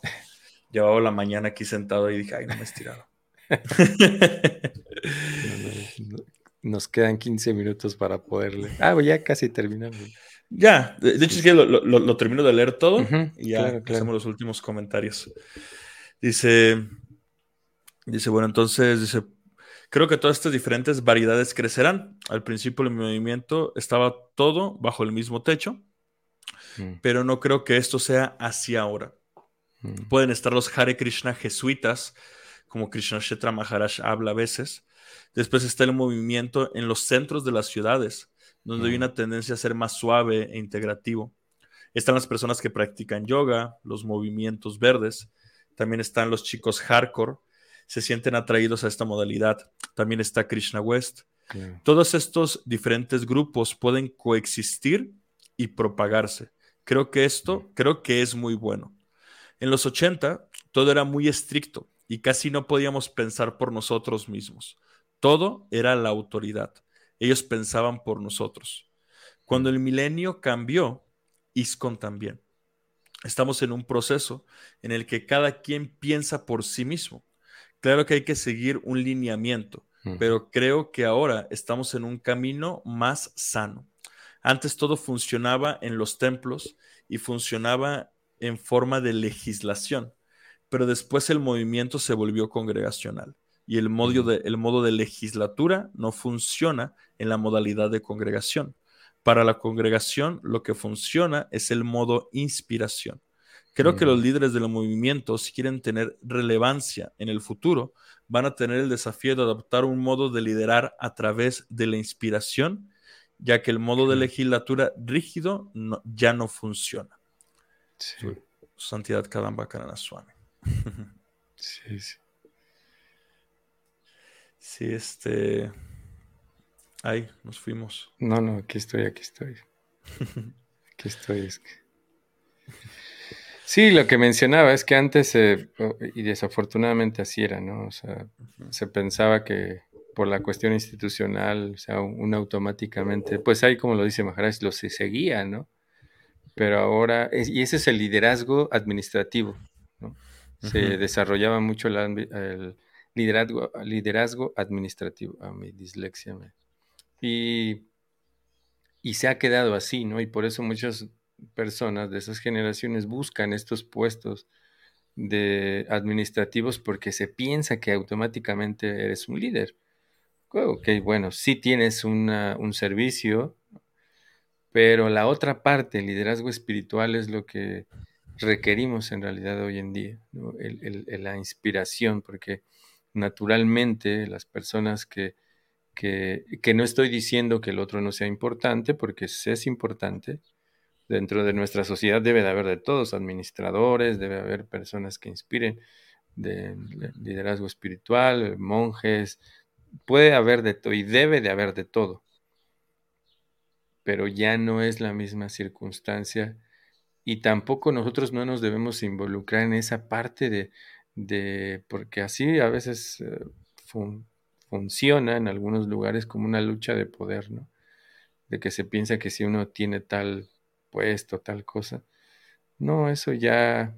llevaba la mañana aquí sentado y dije, ay, no me he estirado. No, *laughs* no, Nos quedan 15 minutos para poderle. Ah, ya casi terminamos. Ya, de, hecho es que lo, lo- lo termino de leer todo y ya claro, claro. hacemos los últimos comentarios. Dice, dice, bueno, entonces, dice, creo que todas estas diferentes variedades crecerán. Al principio el movimiento estaba todo bajo el mismo techo, Mm, pero no creo que esto sea así ahora. mm, Pueden estar los Hare Krishna jesuitas, como Krishna Kshetra Maharaj habla a veces. Después está el movimiento en los centros de las ciudades, donde hay Mm. una tendencia a ser más suave e integrativo. Están las personas que practican yoga, los movimientos verdes. También están los chicos hardcore, se sienten atraídos a esta modalidad. También está Krishna West. Todos estos diferentes grupos pueden coexistir y propagarse. Creo que esto, creo que es muy bueno. En los 80, todo era muy estricto y casi no podíamos pensar por nosotros mismos. Todo era la autoridad. Ellos pensaban por nosotros. Cuando el milenio cambió, ISCON también. Estamos en un proceso en el que cada quien piensa por sí mismo. Claro que hay que seguir un lineamiento, Mm, pero creo que ahora estamos en un camino más sano. Antes todo funcionaba en los templos y funcionaba en forma de legislación, pero después el movimiento se volvió congregacional y el modo de, el modo de legislatura no funciona en la modalidad de congregación. Para la congregación lo que funciona es el modo inspiración. Creo que los líderes del movimiento, si quieren tener relevancia en el futuro, van a tener el desafío de adoptar un modo de liderar a través de la inspiración, ya que el modo de legislatura rígido no- ya no funciona. Sí, Su Santidad Kadamba Kanana Swami. sí, sí. Sí, este. Ahí, nos fuimos. No, no, aquí estoy, aquí estoy. Aquí estoy, es que... Sí, lo que mencionaba es que antes, eh, y desafortunadamente así era, ¿no? O sea, se pensaba que por la cuestión institucional, o sea, uno automáticamente, pues ahí como lo dice Maharaj, lo se seguía, ¿no? Pero ahora, y ese es el liderazgo administrativo, ¿no? Se desarrollaba mucho el liderazgo, liderazgo administrativo. A mi dislexia me... Y, y se ha quedado así, ¿no? Y por eso muchas personas de esas generaciones buscan estos puestos de administrativos porque se piensa que automáticamente eres un líder. Ok, bueno, sí tienes una- un servicio, pero la otra parte, el liderazgo espiritual, es lo que requerimos en realidad hoy en día, la inspiración, porque naturalmente las personas que, que, que, no estoy diciendo que el otro no sea importante, porque es importante, dentro de nuestra sociedad debe de haber de todos, administradores, debe haber personas que inspiren de liderazgo espiritual, monjes, puede haber de todo y debe de haber de todo, pero ya no es la misma circunstancia y tampoco nosotros no nos debemos involucrar en esa parte de, de porque así a veces eh, funciona en algunos lugares como una lucha de poder, ¿no? De que se piensa que si uno tiene tal puesto, tal cosa. No, eso ya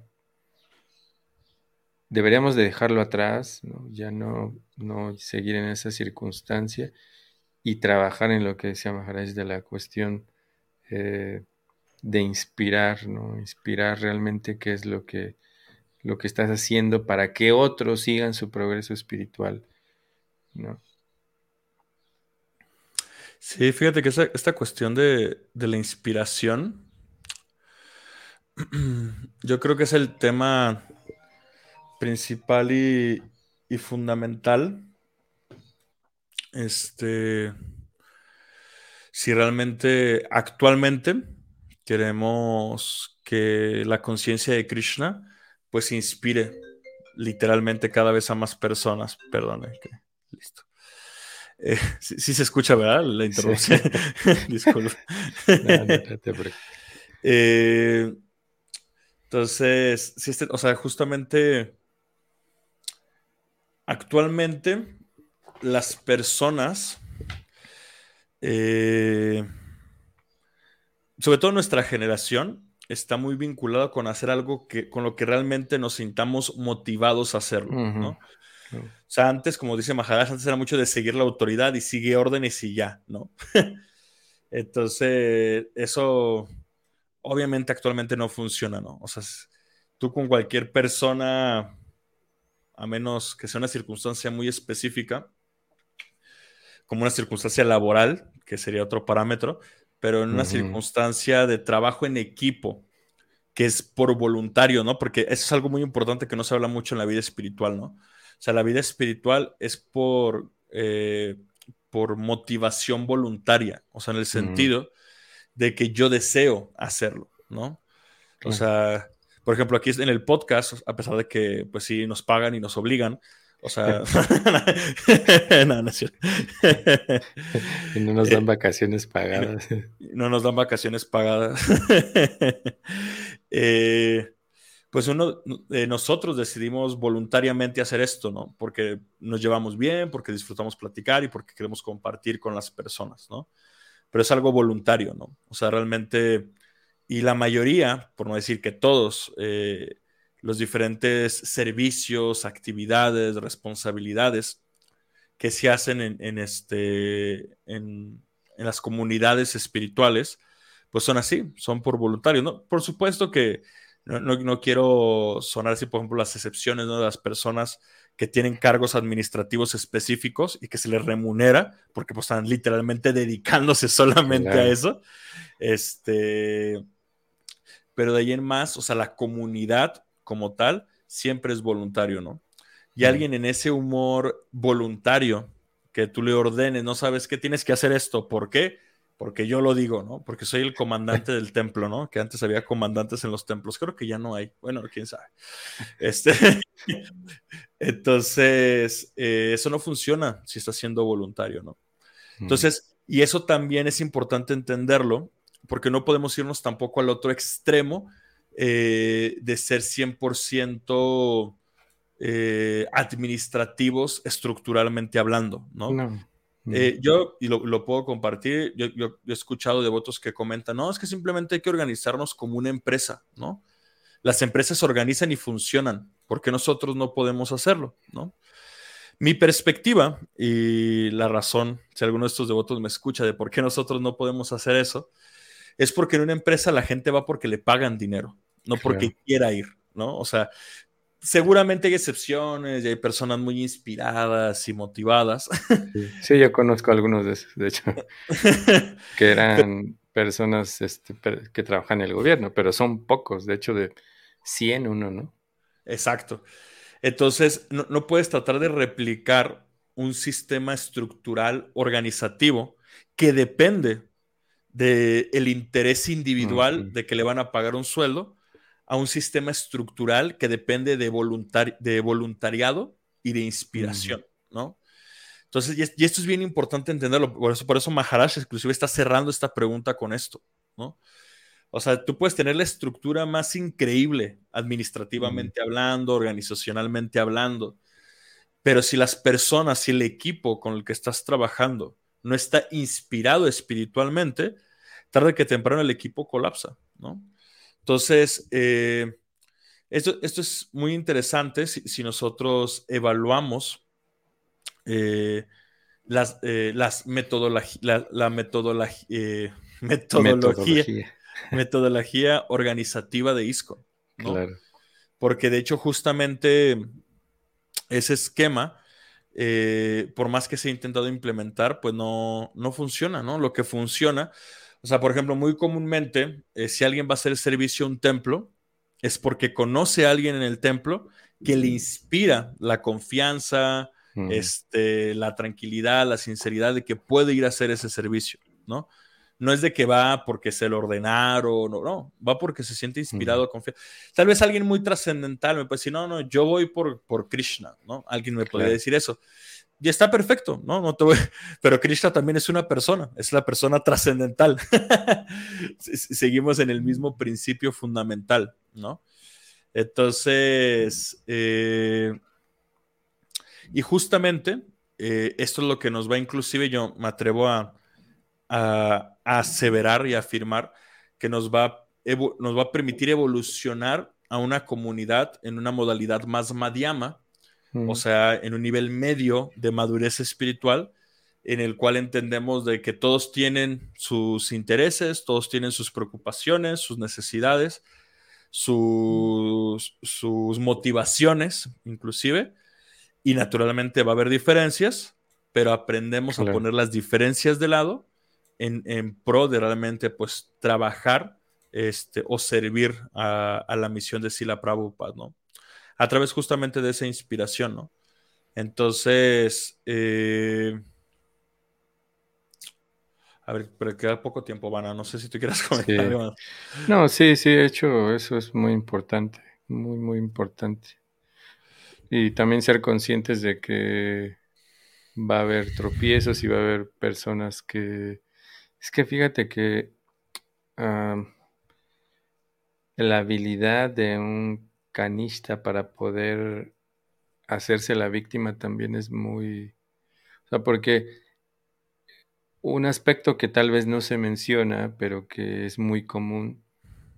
deberíamos de dejarlo atrás, ¿no? ya no, no seguir en esa circunstancia y trabajar en lo que decía Maharaj de la cuestión eh, de inspirar, ¿no? Inspirar realmente qué es lo que, lo que estás haciendo para que otros sigan su progreso espiritual, ¿no? Sí, fíjate que esta cuestión de, de la inspiración, *clears throat* yo creo que es el tema principal y, y fundamental. Este, si realmente actualmente queremos que la conciencia de Krishna pues inspire literalmente cada vez a más personas. Perdón, listo. Eh, sí, se escucha, ¿verdad? La interrupción. *laughs* Disculpe. Eh, entonces, si este, o sea, justamente actualmente las personas, eh, sobre todo nuestra generación, está muy vinculada con hacer algo que, con lo que realmente nos sintamos motivados a hacerlo, ¿no? O sea, antes, como dice Maharaj, antes era mucho de seguir la autoridad y sigue órdenes y ya, ¿no? *laughs* Entonces, eso obviamente actualmente no funciona, ¿no? O sea, tú con cualquier persona a menos que sea una circunstancia muy específica, como una circunstancia laboral, que sería otro parámetro, pero en una circunstancia de trabajo en equipo, que es por voluntario, ¿no? Porque eso es algo muy importante que no se habla mucho en la vida espiritual, ¿no? O sea, la vida espiritual es por, eh, por motivación voluntaria, o sea, en el sentido de que yo deseo hacerlo, ¿no? O sea, por ejemplo, aquí en el podcast, a pesar de que, pues sí, nos pagan y nos obligan, o sea, *laughs* no, no es cierto. y no nos dan eh, vacaciones pagadas. No nos dan vacaciones pagadas. *laughs* Eh, pues uno, eh, nosotros decidimos voluntariamente hacer esto, ¿no? Porque nos llevamos bien, porque disfrutamos platicar y porque queremos compartir con las personas, ¿no? Pero es algo voluntario, ¿no? O sea, realmente y la mayoría, por no decir que todos, eh, los diferentes servicios, actividades, responsabilidades que se hacen en, este, en, las comunidades espirituales, pues son así, son por voluntario. ¿no? Por supuesto que no, quiero sonar así, por ejemplo, las excepciones de las personas que tienen cargos administrativos específicos y que se les remunera, porque pues están literalmente *laughs* dedicándose solamente a eso. Este, pero de ahí en más, o sea, la comunidad como tal siempre es voluntario, ¿no? Y alguien en ese humor voluntario que tú le ordenes, no sabes qué tienes que hacer esto, ¿por qué? Porque yo lo digo, ¿no? Porque soy el comandante del templo, ¿no? Que antes había comandantes en los templos, creo que ya no hay, bueno, quién sabe. Este, *laughs* entonces, eh, eso no funciona si está siendo voluntario, ¿no? Entonces, y eso también es importante entenderlo, porque no podemos irnos tampoco al otro extremo eh, de ser 100% eh, administrativos estructuralmente hablando, ¿no? Eh, yo, y lo, puedo compartir, yo, he escuchado de votos que comentan, no, es que simplemente hay que organizarnos como una empresa, ¿no? Las empresas se organizan y funcionan, porque nosotros no podemos hacerlo, ¿no? Mi perspectiva y la razón, si alguno de estos devotos me escucha de por qué nosotros no podemos hacer eso, es porque en una empresa la gente va porque le pagan dinero, no porque quiera ir, ¿no? O sea, seguramente hay excepciones y hay personas muy inspiradas y motivadas. Sí, yo conozco algunos de esos, de hecho, *laughs* que eran personas este, que trabajan en el gobierno, pero son pocos. De hecho, de, 100 uno, ¿no? Exacto. Entonces, no, puedes tratar de replicar un sistema estructural organizativo que depende del interés individual de que le van a pagar un sueldo a un sistema estructural que depende de, de voluntariado y de inspiración, ¿no? Entonces, y, esto es bien importante entenderlo, por eso, por eso Maharaj inclusive está cerrando esta pregunta con esto, ¿no? O sea, tú puedes tener la estructura más increíble administrativamente hablando, organizacionalmente hablando, pero si las personas, si el equipo con el que estás trabajando no está inspirado espiritualmente, tarde que temprano el equipo colapsa, ¿no? Entonces, eh, esto, esto, es muy interesante si, nosotros evaluamos eh, las, eh, las metodología, la, *laughs* metodología, metodología, *laughs* metodología organizativa de ISCO. Claro. Porque de hecho, justamente ese esquema, eh, por más que se ha intentado implementar, pues no, no funciona, ¿no? Lo que funciona, o sea, por ejemplo, muy comúnmente, eh, si alguien va a hacer el servicio a un templo, es porque conoce a alguien en el templo que le inspira la confianza, este, la tranquilidad, la sinceridad de que puede ir a hacer ese servicio, ¿no? no es de que va porque se lo ordenaron, no, no, va porque se siente inspirado a confiar. Tal vez alguien muy trascendental me puede decir, no, no, yo voy por, por Krishna, ¿no? Alguien me podría decir eso. Y está perfecto, ¿no? *laughs* Pero Krishna también es una persona, es la persona trascendental. *laughs* Seguimos en el mismo principio fundamental, ¿no? Entonces, eh, y justamente eh, esto es lo que nos va, inclusive yo me atrevo a, a, aseverar y afirmar que nos va, nos va a permitir evolucionar a una comunidad en una modalidad más o sea, en un nivel medio de madurez espiritual, en el cual entendemos de que todos tienen sus intereses, todos tienen sus preocupaciones, sus necesidades, sus, sus motivaciones, inclusive, y naturalmente va a haber diferencias, pero aprendemos a poner las diferencias de lado en, pro de realmente pues trabajar este, o servir a, la misión de Sila Prabhupada, ¿no? A través justamente de esa inspiración, ¿no? Entonces, eh, a ver, pero queda poco tiempo, Vana. No sé si tú quieras *laughs* comentar algo No, sí, sí, de hecho, eso es muy importante, muy, muy importante. Y también ser conscientes de que va a haber tropiezos y va a haber personas que es que fíjate que la habilidad de un canista para poder hacerse la víctima también es muy... O sea, porque un aspecto que tal vez no se menciona, pero que es muy común,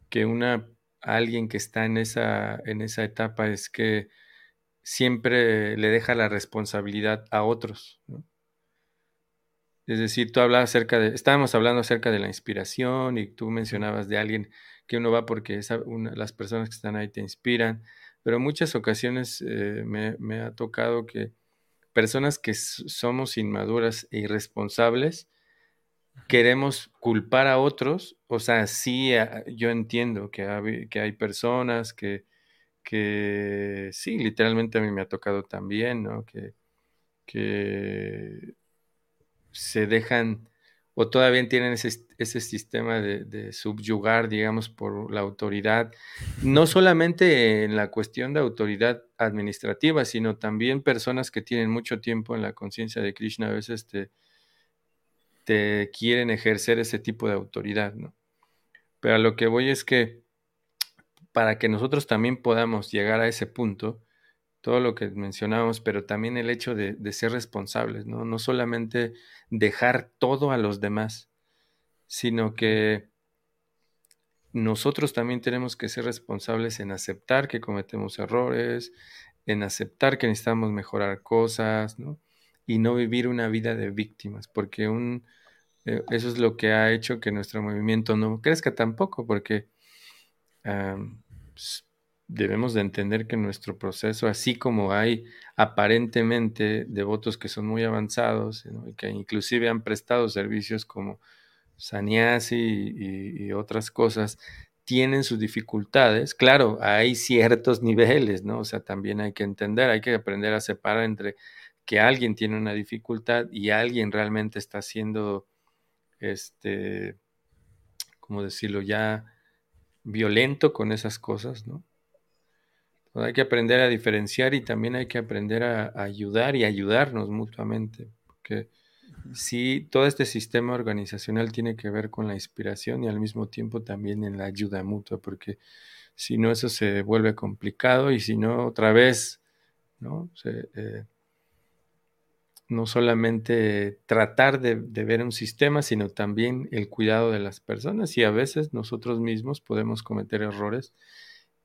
que una alguien que está en esa, en esa etapa es que siempre le deja la responsabilidad a otros. Es decir, tú hablabas acerca de, estábamos hablando acerca de la inspiración y tú mencionabas de alguien que uno va porque las personas que están ahí te inspiran, pero en muchas ocasiones eh, me, ha tocado que personas que somos inmaduras e irresponsables, queremos culpar a otros, o sea, sí, yo entiendo que hay, que hay personas que, que, sí, literalmente a mí me ha tocado también, ¿no? Que, que se dejan o todavía tienen ese, sistema de, subyugar, digamos, por la autoridad, no solamente en la cuestión de autoridad administrativa, sino también personas que tienen mucho tiempo en la conciencia de Krishna a veces te, te quieren ejercer ese tipo de autoridad, ¿no? Pero a lo que voy es que para que nosotros también podamos llegar a ese punto, todo lo que mencionábamos, pero también el hecho de, ser responsables, ¿no? No solamente dejar todo a los demás, sino que nosotros también tenemos que ser responsables en aceptar que cometemos errores, en aceptar que necesitamos mejorar cosas, ¿no? Y no vivir una vida de víctimas, porque un, eh, eso es lo que ha hecho que nuestro movimiento no crezca tampoco, porque debemos de entender que nuestro proceso, así como hay aparentemente devotos que son muy avanzados y que inclusive han prestado servicios como saniasi y, otras cosas, tienen sus dificultades. Claro, hay ciertos niveles, ¿no? O sea, también hay que entender, hay que aprender a separar entre que alguien tiene una dificultad y alguien realmente está haciendo, este, ¿cómo decirlo? Ya violento con esas cosas, ¿no? Hay que aprender a diferenciar y también hay que aprender a, ayudar y ayudarnos mutuamente, porque sí, todo este sistema organizacional tiene que ver con la inspiración y al mismo tiempo también en la ayuda mutua, porque si no eso se vuelve complicado y si no otra vez, ¿no? Eh, no solamente tratar de, de, ver un sistema, sino también el cuidado de las personas y a veces nosotros mismos podemos cometer errores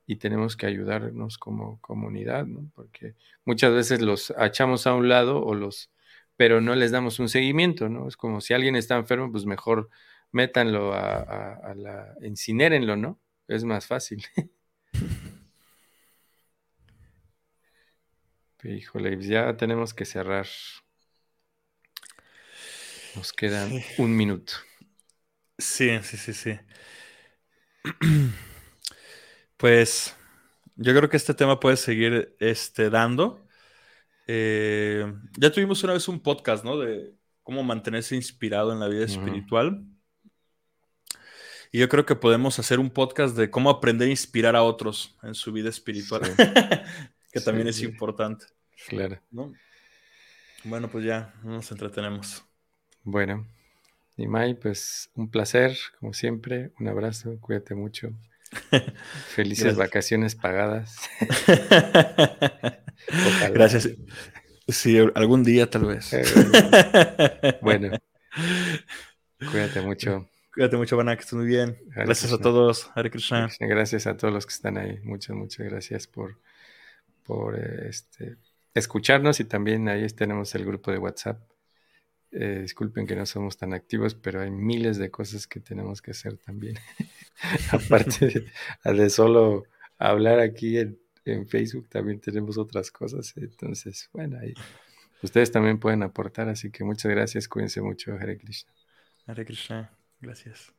y tenemos que ayudarnos como comunidad, ¿no? Porque muchas veces los echamos a un lado o los, pero no les damos un seguimiento, ¿no? Es como si alguien está enfermo, pues mejor métanlo a, la, incinérenlo, ¿no? Es más fácil. *laughs* Híjole, pues ya tenemos que cerrar. Nos quedan un minuto. Sí, sí, sí, sí. *clears throat* Pues yo creo que este tema puede seguir este, dando. Eh, ya tuvimos una vez un podcast, ¿no? De cómo mantenerse inspirado en la vida espiritual. Y yo creo que podemos hacer un podcast de cómo aprender a inspirar a otros en su vida espiritual, *laughs* que también es importante. Claro. Bueno, pues ya nos entretenemos. Bueno, Nimai, pues un placer, como siempre. Un abrazo, cuídate mucho. Felices vacaciones pagadas. *laughs* Gracias. Sí, algún día tal vez. Eh, bueno, *laughs* cuídate mucho. Cuídate mucho, Vana, que estés muy bien. gracias a todos. Hare Krishna. Gracias a todos los que están ahí. Muchas, muchas gracias por, por eh, este, escucharnos y también ahí tenemos el grupo de WhatsApp eh, disculpen que no somos tan activos, pero hay miles de cosas que tenemos que hacer también. *laughs* Aparte de, solo hablar aquí en, Facebook, también tenemos otras cosas. Entonces, bueno, ahí ustedes también pueden aportar. Así que muchas gracias. Cuídense mucho. Hare Krishna. Hare Krishna. Gracias.